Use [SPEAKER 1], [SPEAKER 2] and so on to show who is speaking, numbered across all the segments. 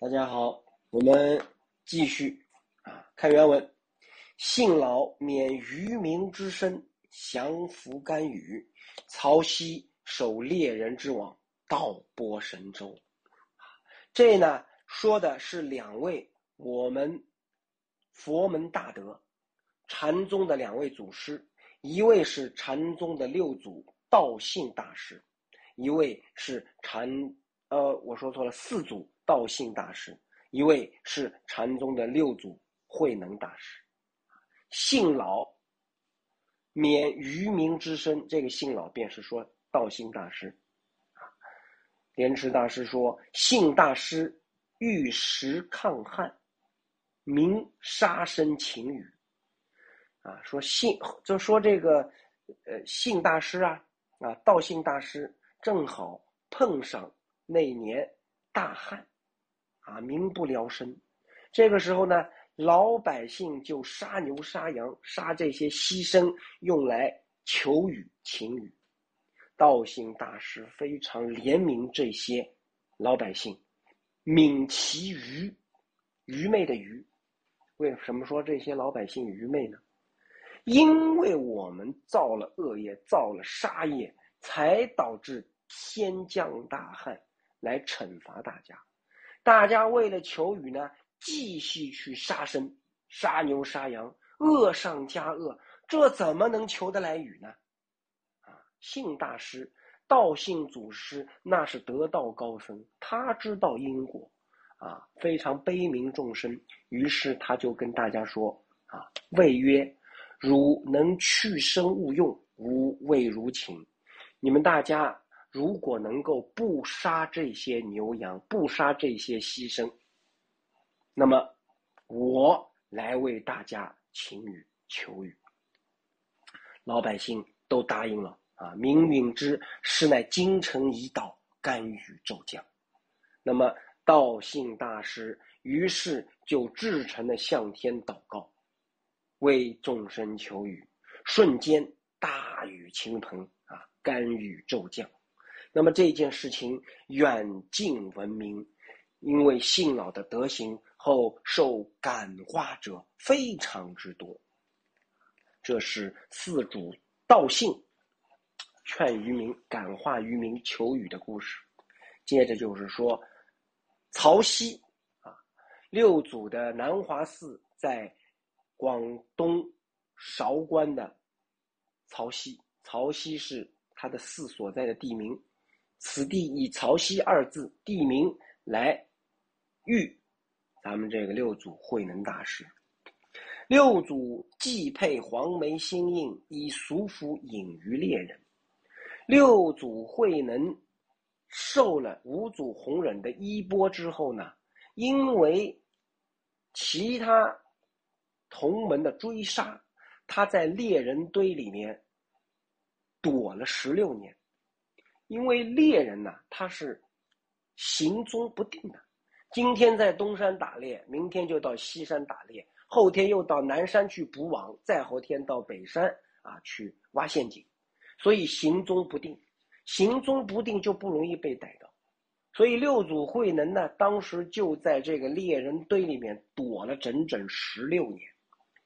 [SPEAKER 1] 大家好，我们继续啊，看原文。信老免渔民之身，降服甘雨。曹溪守猎人之网，道波神州。这呢，说的是两位我们佛门大德禅宗的两位祖师，一位是禅宗的六祖道信大师，一位是禅呃，我说错了，四祖。道信大师，一位是禅宗的六祖慧能大师，信老免愚民之身，这个信老便是说道信大师。莲池大师说，信大师玉石抗旱，名杀身勤雨。啊，说信就说这个呃信大师啊啊道信大师正好碰上那年大旱。啊，民不聊生，这个时候呢，老百姓就杀牛杀羊，杀这些牺牲用来求雨请雨。道行大师非常怜悯这些老百姓，悯其愚，愚昧的愚。为什么说这些老百姓愚昧呢？因为我们造了恶业，造了杀业，才导致天降大旱来惩罚大家。大家为了求雨呢，继续去杀生、杀牛、杀羊，恶上加恶，这怎么能求得来雨呢？啊，信大师、道信祖师那是得道高僧，他知道因果，啊，非常悲悯众生，于是他就跟大家说：啊，谓曰：汝能去生勿用，吾未如请。你们大家。如果能够不杀这些牛羊，不杀这些牺牲，那么我来为大家请雨求雨。老百姓都答应了啊！明允之是乃京城已倒，甘雨骤降。那么道信大师于是就至诚的向天祷告，为众生求雨。瞬间大雨倾盆啊，甘雨骤降。那么这件事情远近闻名，因为信老的德行后受感化者非常之多。这是四主道信劝渔民、感化渔民求雨的故事。接着就是说，曹溪啊，六祖的南华寺在广东韶关的曹溪，曹溪是他的寺所在的地名。此地以曹溪二字地名来喻咱们这个六祖慧能大师。六祖既配黄梅心印，以俗服隐于猎人。六祖慧能受了五祖弘忍的衣钵之后呢，因为其他同门的追杀，他在猎人堆里面躲了十六年。因为猎人呢，他是行踪不定的，今天在东山打猎，明天就到西山打猎，后天又到南山去捕网，再后天到北山啊去挖陷阱，所以行踪不定，行踪不定就不容易被逮到，所以六祖慧能呢，当时就在这个猎人堆里面躲了整整十六年，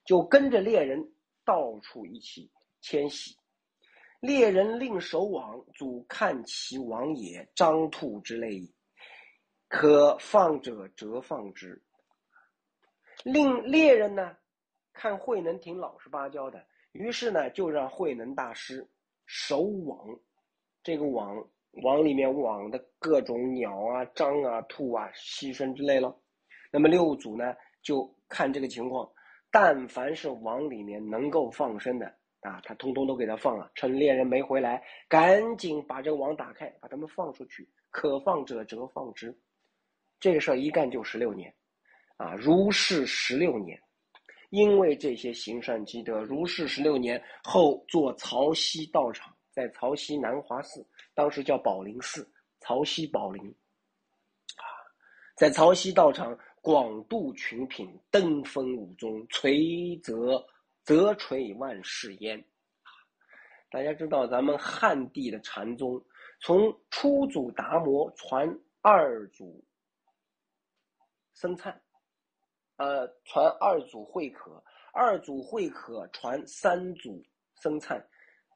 [SPEAKER 1] 就跟着猎人到处一起迁徙。猎人令守网，祖看其网也，张兔之类矣。可放者折放之。令猎人呢，看慧能挺老实巴交的，于是呢，就让慧能大师守网。这个网网里面网的各种鸟啊、张啊、兔啊、牺牲之类了。那么六祖呢，就看这个情况，但凡是网里面能够放生的。啊，他通通都给他放了，趁猎人没回来，赶紧把这个网打开，把他们放出去。可放者则放之，这个事儿一干就十六年，啊，如是十六年，因为这些行善积德，如是十六年后，做曹溪道场，在曹溪南华寺，当时叫宝林寺，曹溪宝林，啊，在曹溪道场广度群品，登峰五宗，垂泽。则垂万世焉，大家知道咱们汉地的禅宗，从初祖达摩传二祖僧璨，呃，传二祖慧可，二祖慧可传三祖僧璨，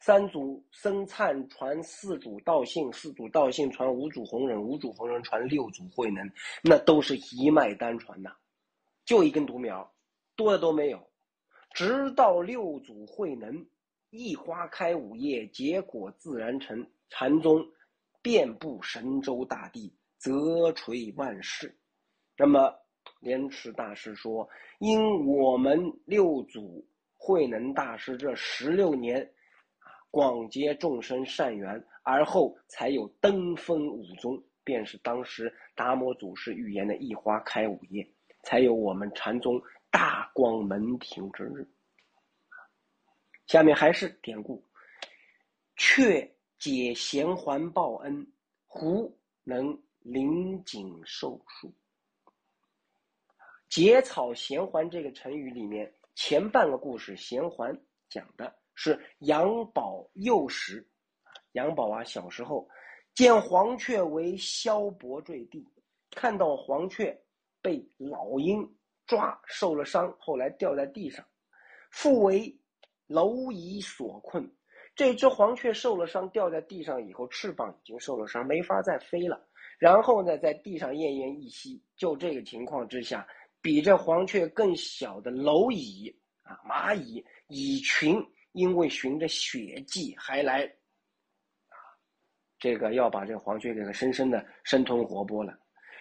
[SPEAKER 1] 三祖僧璨传四祖道信，四祖道信传五祖弘忍，五祖弘忍传六祖慧能，那都是一脉单传呐，就一根独苗，多的都没有。直到六祖慧能，一花开五叶，结果自然成，禅宗遍布神州大地，泽垂万世。那么莲池大师说：“因我们六祖慧能大师这十六年，广结众生善缘，而后才有登峰五宗，便是当时达摩祖师预言的一花开五叶，才有我们禅宗大光门庭之日。”下面还是典故：“却解贤还报恩，胡能临井受树。”结草衔环这个成语里面，前半个故事衔环讲的是杨宝幼时，杨宝啊小时候见黄雀为萧伯坠地，看到黄雀被老鹰抓受了伤，后来掉在地上，复为蝼蚁所困。这只黄雀受了伤，掉在地上以后，翅膀已经受了伤，没法再飞了。然后呢，在地上奄奄一息。就这个情况之下。比这黄雀更小的蝼蚁啊，蚂蚁蚁群，因为循着血迹还来，啊，这个要把这黄雀给它深深的生吞活剥了。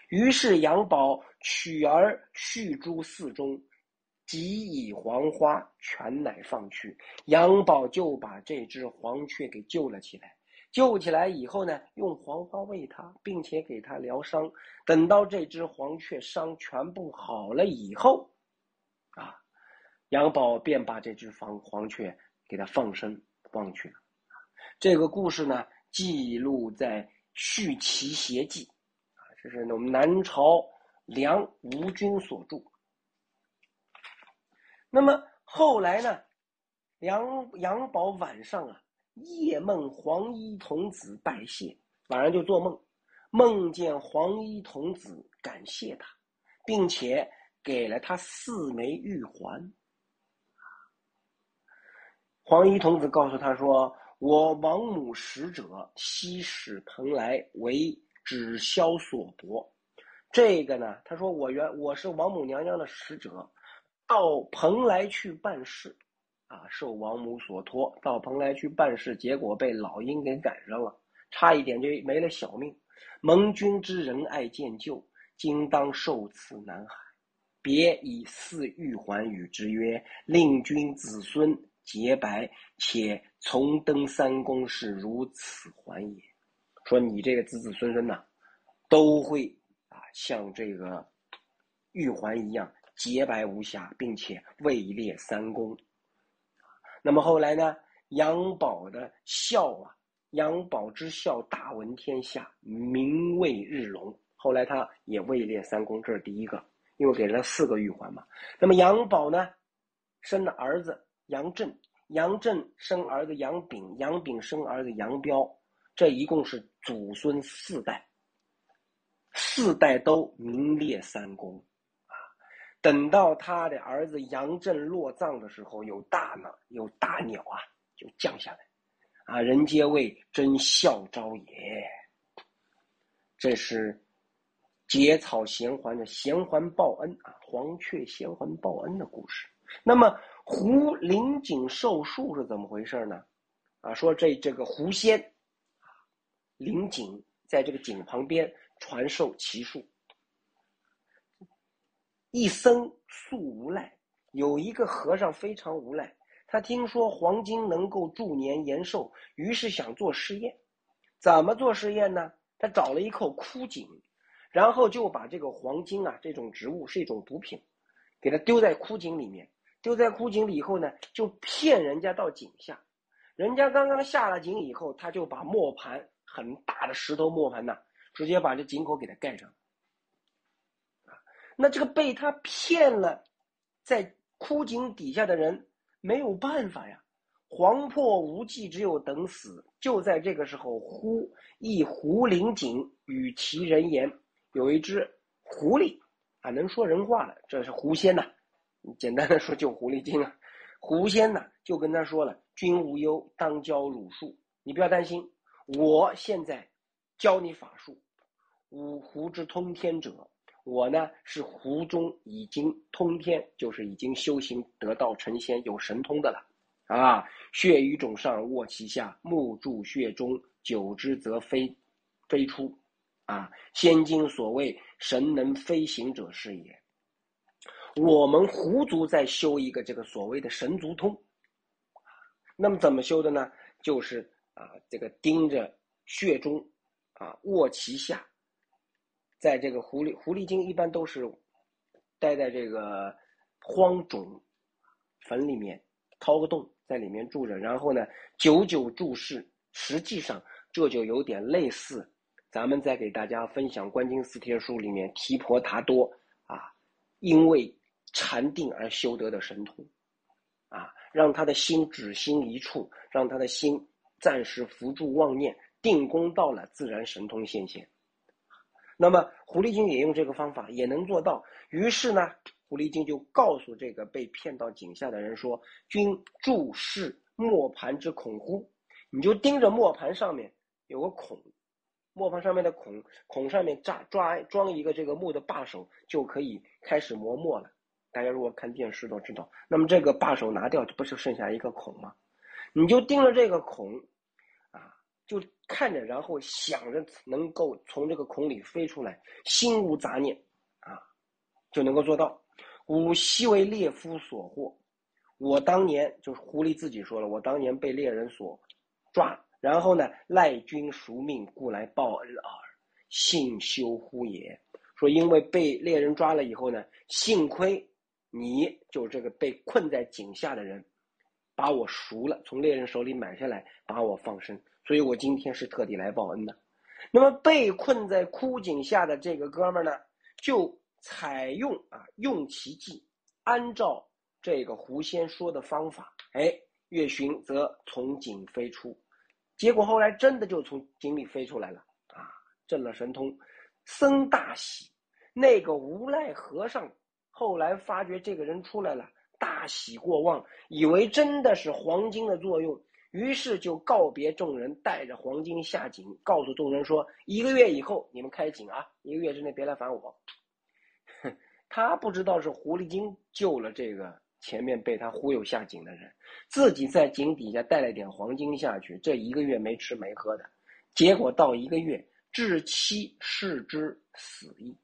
[SPEAKER 1] 于是杨宝取而去诸寺中，即以黄花全乃放去。杨宝就把这只黄雀给救了起来。救起来以后呢，用黄花喂它，并且给它疗伤。等到这只黄雀伤全部好了以后，啊，杨宝便把这只黄黄雀给它放生放去了。这个故事呢，记录在《续齐邪记》，这是我们南朝梁吴军所著。那么后来呢，杨杨宝晚上啊。夜梦黄衣童子拜谢，晚上就做梦，梦见黄衣童子感谢他，并且给了他四枚玉环。黄衣童子告诉他说：“我王母使者西使蓬莱为止消所夺。”这个呢，他说我原我是王母娘娘的使者，到蓬莱去办事。啊，受王母所托，到蓬莱去办事，结果被老鹰给赶上了，差一点就没了小命。蒙君之仁爱见救，今当受此南海，别以四玉环与之曰：“令君子孙洁白，且从登三公是如此还也。”说你这个子子孙孙呐，都会啊像这个玉环一样洁白无瑕，并且位列三公。那么后来呢？杨宝的孝啊，杨宝之孝大闻天下，名为日隆。后来他也位列三公，这是第一个，因为给了四个玉环嘛。那么杨宝呢，生了儿子杨震，杨震生儿子杨炳，杨炳生儿子杨彪，这一共是祖孙四代，四代都名列三公。啊等到他的儿子杨震落葬的时候，有大呢，有大鸟啊，就降下来，啊，人皆谓真孝昭也。这是结草衔环的衔环报恩啊，黄雀衔环报恩的故事。那么胡灵景受树是怎么回事呢？啊，说这这个狐仙，林景在这个井旁边传授奇术。一僧素无赖，有一个和尚非常无赖。他听说黄金能够助年延寿，于是想做实验。怎么做实验呢？他找了一口枯井，然后就把这个黄金啊，这种植物是一种毒品，给它丢在枯井里面。丢在枯井里以后呢，就骗人家到井下。人家刚刚下了井以后，他就把磨盘很大的石头磨盘呐，直接把这井口给它盖上。那这个被他骗了，在枯井底下的人没有办法呀，黄破无计，只有等死。就在这个时候，忽一狐灵井与其人言，有一只狐狸啊，能说人话了。这是狐仙呐，简单的说就狐狸精啊。狐仙呐就跟他说了：“君无忧，当教儒术。你不要担心，我现在教你法术。五湖之通天者，我呢是湖中已经通天，就是已经修行得道成仙有神通的了。啊，血于种上，卧其下，目注血中，久之则飞，飞出。啊，仙经所谓神能飞行者是也。”我们狐族在修一个这个所谓的神足通，那么怎么修的呢？就是啊，这个盯着血中，啊卧其下，在这个狐狸狐狸精一般都是待在这个荒冢坟里面，掏个洞在里面住着，然后呢久久注视，实际上这就有点类似咱们在给大家分享《观经四帖书》里面提婆达多啊，因为。禅定而修得的神通，啊，让他的心只心一处，让他的心暂时扶住妄念，定功到了，自然神通现现。那么狐狸精也用这个方法，也能做到。于是呢，狐狸精就告诉这个被骗到井下的人说：“君注视磨盘之孔乎？你就盯着磨盘上面有个孔，磨盘上面的孔，孔上面扎抓装一个这个木的把手，就可以开始磨墨了。”大家如果看电视都知道，那么这个把手拿掉，不是剩下一个孔吗？你就盯着这个孔，啊，就看着，然后想着能够从这个孔里飞出来，心无杂念，啊，就能够做到。吾昔为猎夫所获，我当年就是狐狸自己说了，我当年被猎人所抓，然后呢，赖君赎命，故来报恩耳，幸休乎也。说因为被猎人抓了以后呢，幸亏。你就这个被困在井下的人，把我赎了，从猎人手里买下来，把我放生，所以我今天是特地来报恩的。那么被困在枯井下的这个哥们呢，就采用啊用奇计，按照这个狐仙说的方法，哎，月寻则从井飞出，结果后来真的就从井里飞出来了啊，证了神通，僧大喜，那个无赖和尚。后来发觉这个人出来了，大喜过望，以为真的是黄金的作用，于是就告别众人，带着黄金下井，告诉众人说：“一个月以后你们开井啊，一个月之内别来烦我。”哼，他不知道是狐狸精救了这个前面被他忽悠下井的人，自己在井底下带了点黄金下去，这一个月没吃没喝的，结果到一个月，至期视之死矣。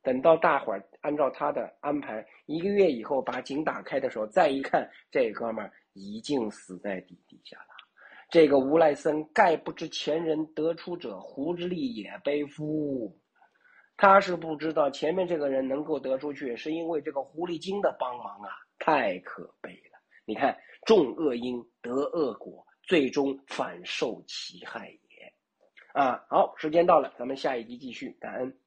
[SPEAKER 1] 等到大伙儿按照他的安排，一个月以后把井打开的时候，再一看，这哥们儿已经死在地底下了。这个无赖僧盖不知前人得出者胡之力也悲夫，他是不知道前面这个人能够得出去，是因为这个狐狸精的帮忙啊，太可悲了。你看，种恶因得恶果，最终反受其害也。啊，好，时间到了，咱们下一集继续，感恩。